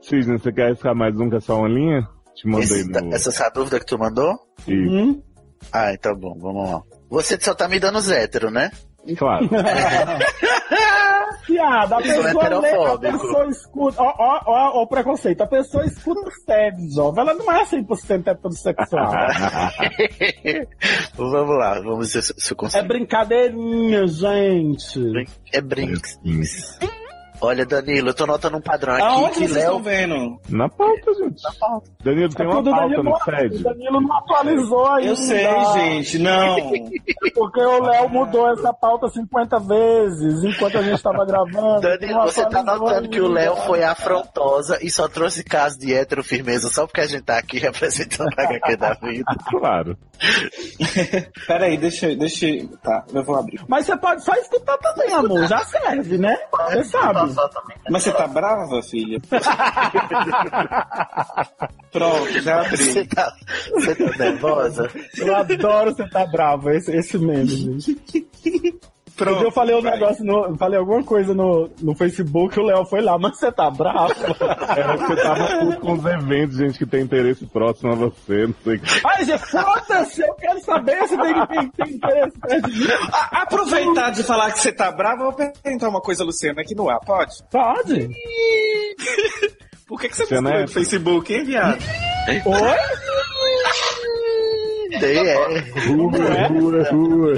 Cisne, você quer arriscar mais um que é só uma linha? Te mandei Esse- no. essa essa dúvida que tu mandou? Isso, Hum? Ah, então bom, vamos lá. Você só tá me dando os hétero, né? claro. Piada, a sou pessoa, lê, a pessoa escuta. Ó, ó, ó, ó o preconceito. A pessoa escuta o SED, jovem. Ela não é 100% heterossexual. vamos lá, vamos ver se, eu é consigo. brincadeirinha, gente. É brinks. Olha, Danilo, eu tô notando um padrão aqui Aonde que vocês Léo. estão vendo? Na pauta, gente. Na pauta. Danilo, tem É uma pauta Danilo, no SED. o Danilo não atualizou ainda. Eu sei, gente, não. Porque o Léo mudou essa pauta 50 vezes enquanto a gente tava gravando. Danilo, você tá notando que o ainda. Léo foi afrontosa e só trouxe caso de hétero firmeza só porque a gente tá aqui representando a HQ da vida. Claro. Peraí, deixa, deixa. Tá, eu vou abrir. Mas você pode só escutar também, amor. Já serve, né? Você sabe. Mas você tá brava, filha? Pronto, já abri. Você tá, você tá nervosa? Eu adoro você tá bravo, esse, esse meme, gente. Pronto. eu falei um negócio, no, falei alguma coisa no, no Facebook, o Léo foi lá, mas você tá bravo? Que você tava puto com os eventos, gente que tem interesse próximo a você, não sei o que. Ai, gente, foda-se, eu quero saber se tem, tem, tem interesse perto de mim. Aproveitar de falar que você tá brava, eu vou perguntar uma coisa, Luciana, aqui no ar, pode? Pode. Por que, que você não é- do Facebook, hein, viado? Oi? É. Rua, rua, rua.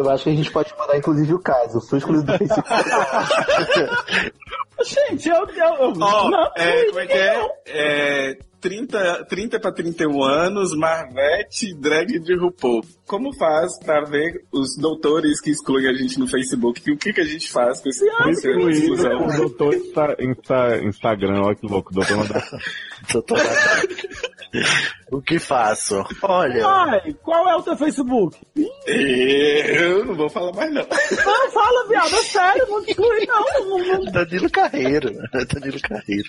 Eu acho que a gente pode mandar, inclusive, o caso. Fui excluído do Facebook. Gente, eu. eu, eu Ó, não, é, como é que é? É, 30, 30 para 31 anos, Marvete, drag de RuPaul. Como faz pra ver os doutores que excluem a gente no Facebook? E o que, que a gente faz com esse com Excluído exclusão? o doutor Insta, Insta, Instagram, olha que louco, doutor o que faço? Olha, Ai, qual é o teu Facebook? Eu não vou falar mais, não. Não, fala, viado, é sério, não exclui, não. Danilo Carreiro. Danilo Carreiro.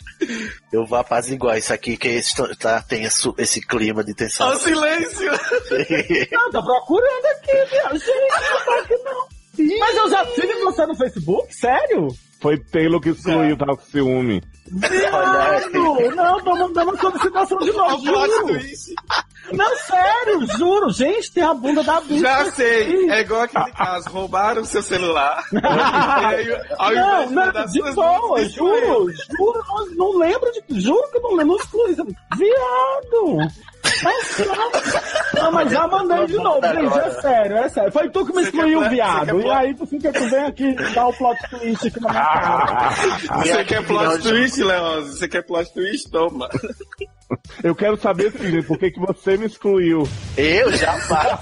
Eu vou apaziguar isso aqui, que esse, tá, tem esse, esse clima de tensão. Ó, silêncio! Não, tô procurando aqui, viado. Gente, não tá aqui não. Mas eu já tive você no Facebook? Sério? Foi Taylor que excluiu, tava com ciúme. Viado! Não, tô mandando solicitação de novo, juro. Não, sério, juro. Gente, tem a bunda da bicha. Já sei, é igual aquele caso, roubaram o seu celular. Aí, ao Não, não, de boa, juro, juro, não, não lembro de. Juro que eu não lembro, não excluí. Viado! Nossa. Não, mas já mandei de novo, gente, é sério, é sério. Foi tu que me excluiu, viado. E aí tu fica, tu vem aqui dar o plot twist aqui na minha cara. Você quer plot twist, Leoz? Você quer plot twist? Toma. Eu quero saber, por que, que você me excluiu? Eu jamais.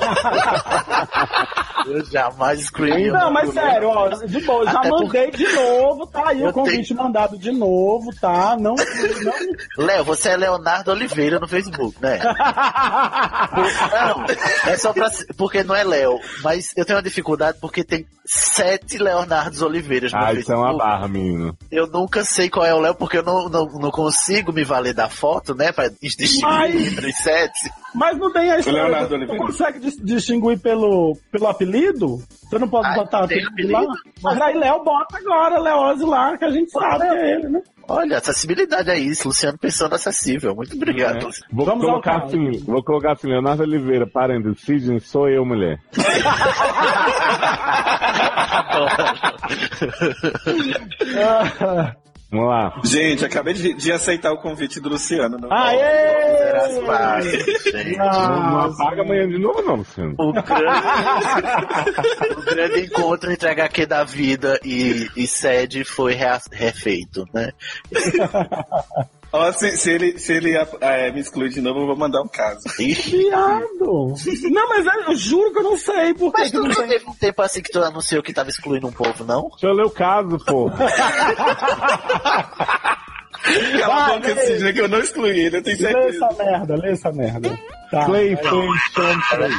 eu jamais excluí. Não, mas sério, ó, de boa, já Até mandei de novo, tá aí Eu o convite mandado de novo, tá? Não, não Léo, você é Leonardo Oliveira no Facebook, né? Não, é só pra. Porque não é Léo. Mas eu tenho uma dificuldade porque tem sete Leonardos Oliveiras no Ah, isso é Facebook. uma barra, menino. Eu nunca sei qual é o Léo porque eu não, não, não consigo me valer da foto, né? Pra distinguir Mas- entre os sete. Mas não tem a história. Leonardo Tu Oliveira. consegue dis- distinguir pelo, pelo apelido? Você não pode Ah, botar tem apelido lá? apelido? Mas aí Léo bota agora, Leose lá, que a gente sabe que é ele, né? Olha, acessibilidade é isso, Luciano pensando acessível. Muito obrigado. É. Vou Vamos colocar assim, vou colocar assim, Leonardo Oliveira, parênteses, Sidney, sou eu, mulher. Vamos lá. Gente, acabei de, de aceitar o convite do Luciano. Não? Aê! Não, apaga amanhã de novo, não, Luciano. O grande, o grande encontro entre HQ da vida e, e sede foi rea- refeito, né? Ó, se, se ele, se ele é, me excluir de novo, eu vou mandar um caso. Viado! Não, mas eu juro que eu não sei por Mas que tu não tem. teve um tempo assim que tu anunciou que tava excluindo um povo, não? Deixa eu ler o caso, pô. Cala a boca, lê. Sidney, que eu não excluí ele, eu tenho Lê certeza. essa merda, lê essa merda. Tá. PlayStation 3.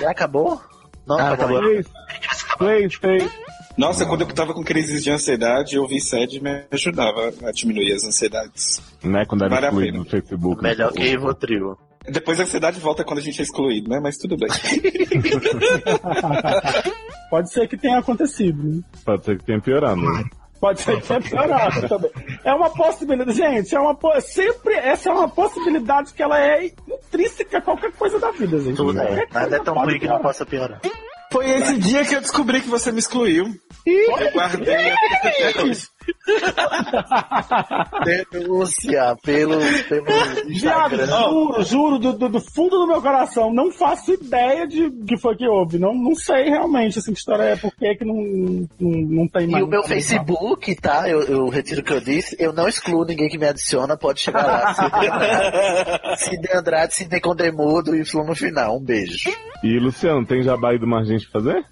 Já acabou? Não, Ah, acabou. Play- PlayStation. Nossa, quando eu tava com crises de ansiedade, eu vi sede me ajudava a diminuir as ansiedades. Né, quando era Vale excluído no Facebook. Melhor que Rivotril. Depois a ansiedade volta quando a gente é excluído, né? Mas tudo bem. Pode ser que tenha acontecido. né? Pode ser que tenha piorado. né? Pode ser que tenha piorado também. É uma possibilidade, gente, é uma po- sempre essa é uma possibilidade que ela é intrínseca a qualquer coisa da vida, gente. Tudo é. Nada é tão ruim que não possa piorar. Foi esse dia que eu descobri que você me excluiu. Eu guardei. Denúncia pelo, pelo Viado, juro, juro, do, do- do fundo do meu coração, não faço ideia de que foi que houve. Não, não sei realmente, assim, que história é, por que que não, não, não tem E mais. o meu Facebook, tá? Eu, eu retiro o que eu disse. Eu não excluo ninguém que me adiciona. Pode chegar lá. Andrade, Sidney Andrade, Sidney Condemudo e Flu no final. Um beijo. E Luciano, tem jabá aí do mais gente fazer?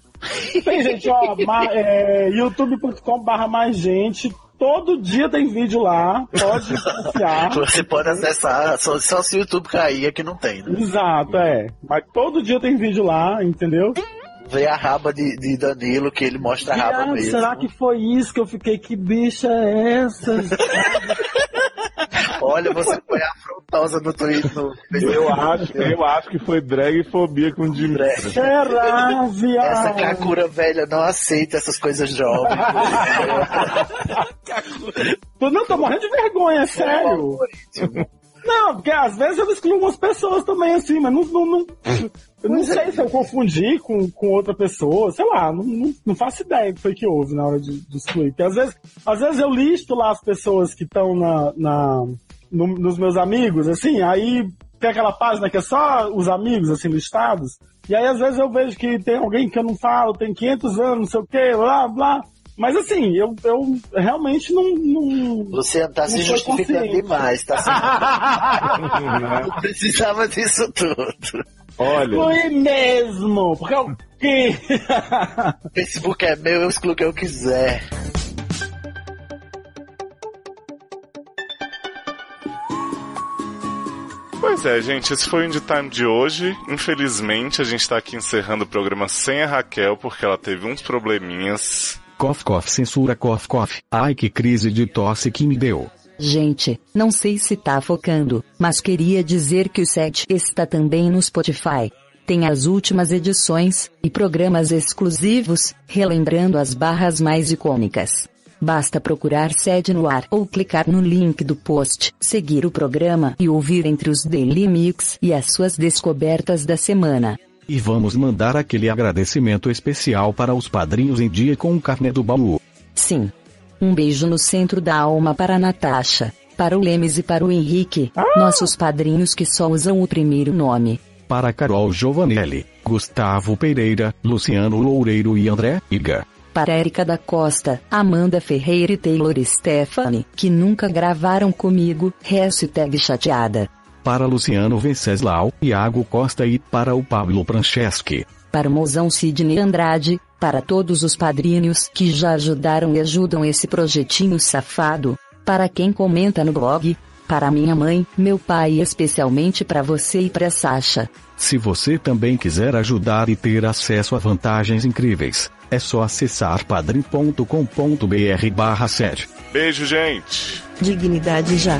Tem gente, ó, é, youtube.com barra mais gente, todo dia tem vídeo lá, pode confiar. Você pode acessar, só, só se o YouTube cair é que não tem, né? Exato, é. Mas todo dia tem vídeo lá, entendeu? Vê a raba de, de Danilo, que ele mostra a raba Viado, mesmo. será que foi isso que eu fiquei? Que bicha é essa? Olha, você foi afrontosa no Twitter. No... Eu acho, eu acho que foi drag e fobia com o Dimitri. Será, viado? Essa Kakura velha não aceita essas coisas jovens. Tô- Não, tô morrendo de vergonha, é sério. Não, porque às vezes eu excluo umas pessoas também, assim, mas não. não, não eu não sei se eu confundi com, com outra pessoa, sei lá, não, não, não faço ideia do que foi que houve na hora de, de excluir. Porque às vezes, às vezes eu listo lá as pessoas que estão na, na, no- nos meus amigos, assim, aí tem aquela página que é só os amigos, assim, listados. E aí às vezes eu vejo que tem alguém que eu não falo, tem 500 anos, não sei o que, blá, blá. Mas assim, eu, eu realmente não. não Você tá se não justificando demais, tá se... Não precisava disso tudo. Olha, Foi mesmo! Porque o quê? O Facebook é meu, eu excluo o que eu quiser. Pois é, gente, esse foi o Indie Time de hoje. Infelizmente, a gente tá aqui encerrando o programa sem a Raquel, porque ela teve uns probleminhas. Cof cof censura cof cof. Ai que crise de tosse que me deu. Gente, não sei se tá focando, mas queria dizer que o set está também no Spotify. Tem as últimas edições e programas exclusivos, relembrando as barras mais icônicas. Basta procurar sede no ar ou clicar no link do post, seguir o programa e ouvir entre os Daily Mix e as suas descobertas da semana. E vamos mandar aquele agradecimento especial para os padrinhos em dia com o carnê do baú. Sim. Um beijo no centro da alma para a Natasha, para o Lemes e para o Henrique, nossos padrinhos que só usam o primeiro nome. Para Carol Giovanelli, Gustavo Pereira, Luciano Loureiro e André Iga. Para Érica da Costa, Amanda Ferreira e Taylor Stephanie, que nunca gravaram comigo, hashtag chateada. Para Luciano Venceslau, Iago Costa e para o Pablo Franceschi. Para o mozão Sidney Andrade, para todos os padrinhos que já ajudaram e ajudam esse projetinho safado, para quem comenta no blog, para minha mãe, meu pai e especialmente para você e para Sasha. Se você também quiser ajudar e ter acesso a vantagens incríveis, é só acessar padrim.com.br barra 7. Beijo, gente! Dignidade já.